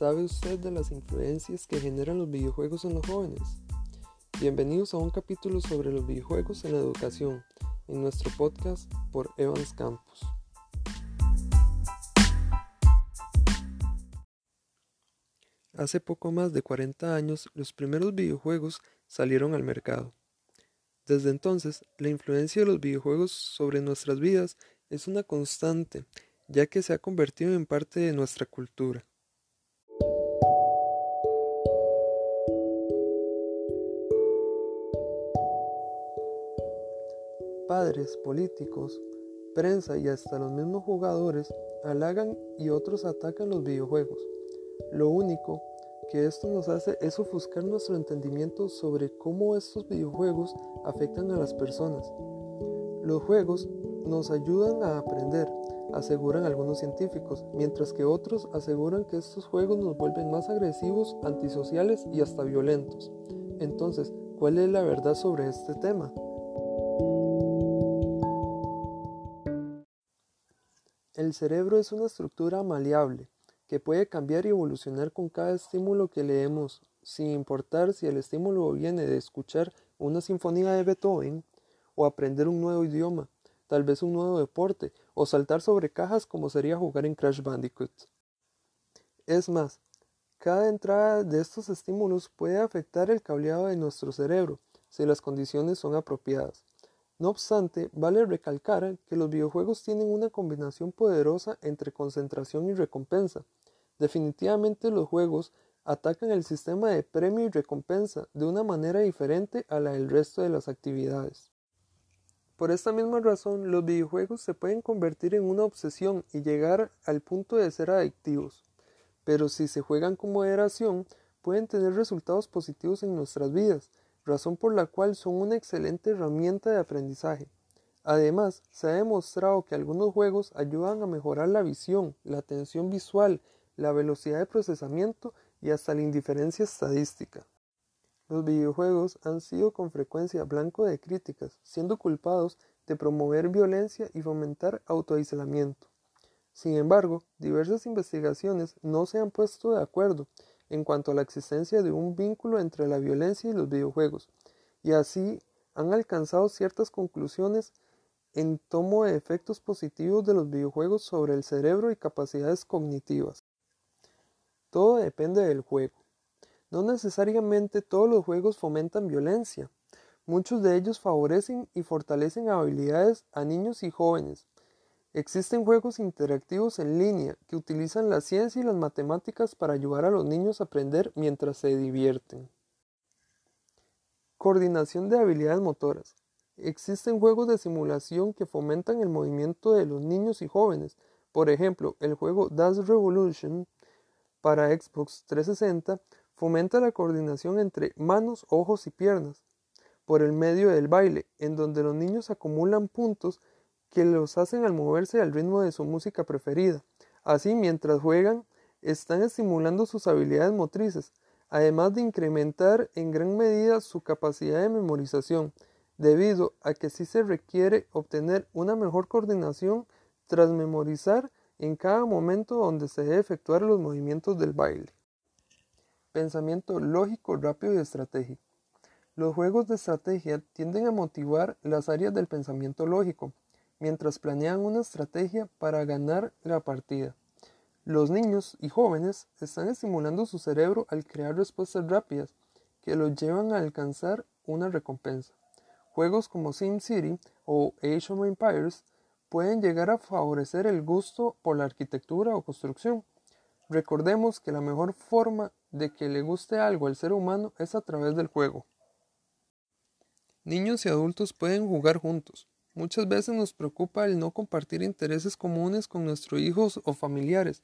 ¿Sabe usted de las influencias que generan los videojuegos en los jóvenes? Bienvenidos a un capítulo sobre los videojuegos en la educación, en nuestro podcast por Evans Campus. Hace poco más de 40 años, los primeros videojuegos salieron al mercado. Desde entonces, la influencia de los videojuegos sobre nuestras vidas es una constante, ya que se ha convertido en parte de nuestra cultura. Padres, políticos, prensa y hasta los mismos jugadores halagan y otros atacan los videojuegos. Lo único que esto nos hace es ofuscar nuestro entendimiento sobre cómo estos videojuegos afectan a las personas. Los juegos nos ayudan a aprender, aseguran algunos científicos, mientras que otros aseguran que estos juegos nos vuelven más agresivos, antisociales y hasta violentos. Entonces, ¿cuál es la verdad sobre este tema? El cerebro es una estructura maleable que puede cambiar y evolucionar con cada estímulo que leemos, sin importar si el estímulo viene de escuchar una sinfonía de Beethoven o aprender un nuevo idioma, tal vez un nuevo deporte o saltar sobre cajas como sería jugar en Crash Bandicoot. Es más, cada entrada de estos estímulos puede afectar el cableado de nuestro cerebro si las condiciones son apropiadas. No obstante, vale recalcar que los videojuegos tienen una combinación poderosa entre concentración y recompensa. Definitivamente los juegos atacan el sistema de premio y recompensa de una manera diferente a la del resto de las actividades. Por esta misma razón, los videojuegos se pueden convertir en una obsesión y llegar al punto de ser adictivos. Pero si se juegan con moderación, pueden tener resultados positivos en nuestras vidas, razón por la cual son una excelente herramienta de aprendizaje. Además, se ha demostrado que algunos juegos ayudan a mejorar la visión, la atención visual, la velocidad de procesamiento y hasta la indiferencia estadística. Los videojuegos han sido con frecuencia blanco de críticas, siendo culpados de promover violencia y fomentar autoaislamiento. Sin embargo, diversas investigaciones no se han puesto de acuerdo en cuanto a la existencia de un vínculo entre la violencia y los videojuegos, y así han alcanzado ciertas conclusiones en tomo de efectos positivos de los videojuegos sobre el cerebro y capacidades cognitivas. Todo depende del juego. No necesariamente todos los juegos fomentan violencia. Muchos de ellos favorecen y fortalecen habilidades a niños y jóvenes, Existen juegos interactivos en línea que utilizan la ciencia y las matemáticas para ayudar a los niños a aprender mientras se divierten. Coordinación de habilidades motoras. Existen juegos de simulación que fomentan el movimiento de los niños y jóvenes. Por ejemplo, el juego Dance Revolution para Xbox 360 fomenta la coordinación entre manos, ojos y piernas por el medio del baile, en donde los niños acumulan puntos que los hacen al moverse al ritmo de su música preferida. Así, mientras juegan, están estimulando sus habilidades motrices, además de incrementar en gran medida su capacidad de memorización, debido a que sí se requiere obtener una mejor coordinación tras memorizar en cada momento donde se debe efectuar los movimientos del baile. Pensamiento lógico, rápido y estratégico. Los juegos de estrategia tienden a motivar las áreas del pensamiento lógico, mientras planean una estrategia para ganar la partida. Los niños y jóvenes están estimulando su cerebro al crear respuestas rápidas que los llevan a alcanzar una recompensa. Juegos como SimCity o Age of Empires pueden llegar a favorecer el gusto por la arquitectura o construcción. Recordemos que la mejor forma de que le guste algo al ser humano es a través del juego. Niños y adultos pueden jugar juntos, Muchas veces nos preocupa el no compartir intereses comunes con nuestros hijos o familiares.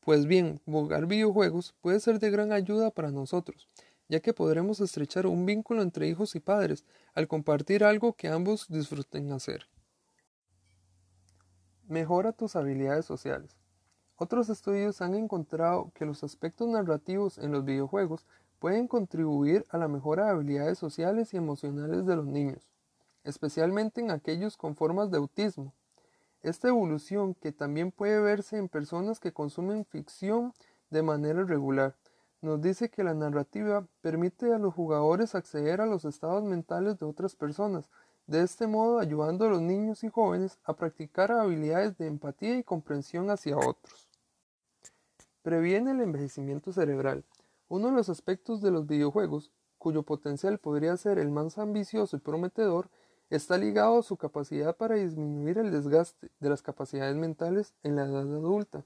Pues bien, jugar videojuegos puede ser de gran ayuda para nosotros, ya que podremos estrechar un vínculo entre hijos y padres al compartir algo que ambos disfruten hacer. Mejora tus habilidades sociales. Otros estudios han encontrado que los aspectos narrativos en los videojuegos pueden contribuir a la mejora de habilidades sociales y emocionales de los niños especialmente en aquellos con formas de autismo. Esta evolución, que también puede verse en personas que consumen ficción, de manera regular. Nos dice que la narrativa permite a los jugadores acceder a los estados mentales de otras personas, de este modo ayudando a los niños y jóvenes a practicar habilidades de empatía y comprensión hacia otros. Previene el envejecimiento cerebral. Uno de los aspectos de los videojuegos, cuyo potencial podría ser el más ambicioso y prometedor, está ligado a su capacidad para disminuir el desgaste de las capacidades mentales en la edad adulta,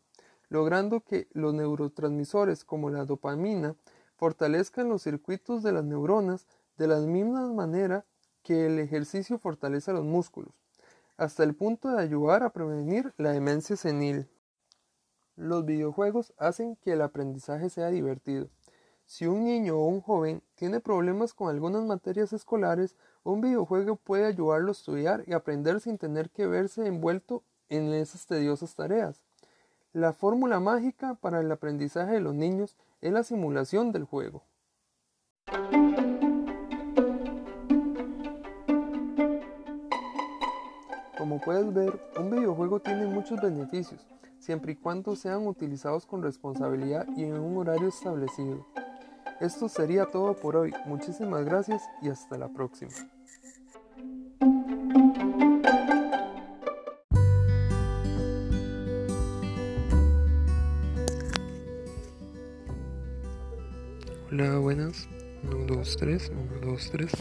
logrando que los neurotransmisores como la dopamina fortalezcan los circuitos de las neuronas de la misma manera que el ejercicio fortalece los músculos, hasta el punto de ayudar a prevenir la demencia senil. Los videojuegos hacen que el aprendizaje sea divertido. Si un niño o un joven tiene problemas con algunas materias escolares, un videojuego puede ayudarlo a estudiar y aprender sin tener que verse envuelto en esas tediosas tareas. La fórmula mágica para el aprendizaje de los niños es la simulación del juego. Como puedes ver, un videojuego tiene muchos beneficios, siempre y cuando sean utilizados con responsabilidad y en un horario establecido. Esto sería todo por hoy. Muchísimas gracias y hasta la próxima. Hola, buenas. 1, 2, 3, 1, 2, 3.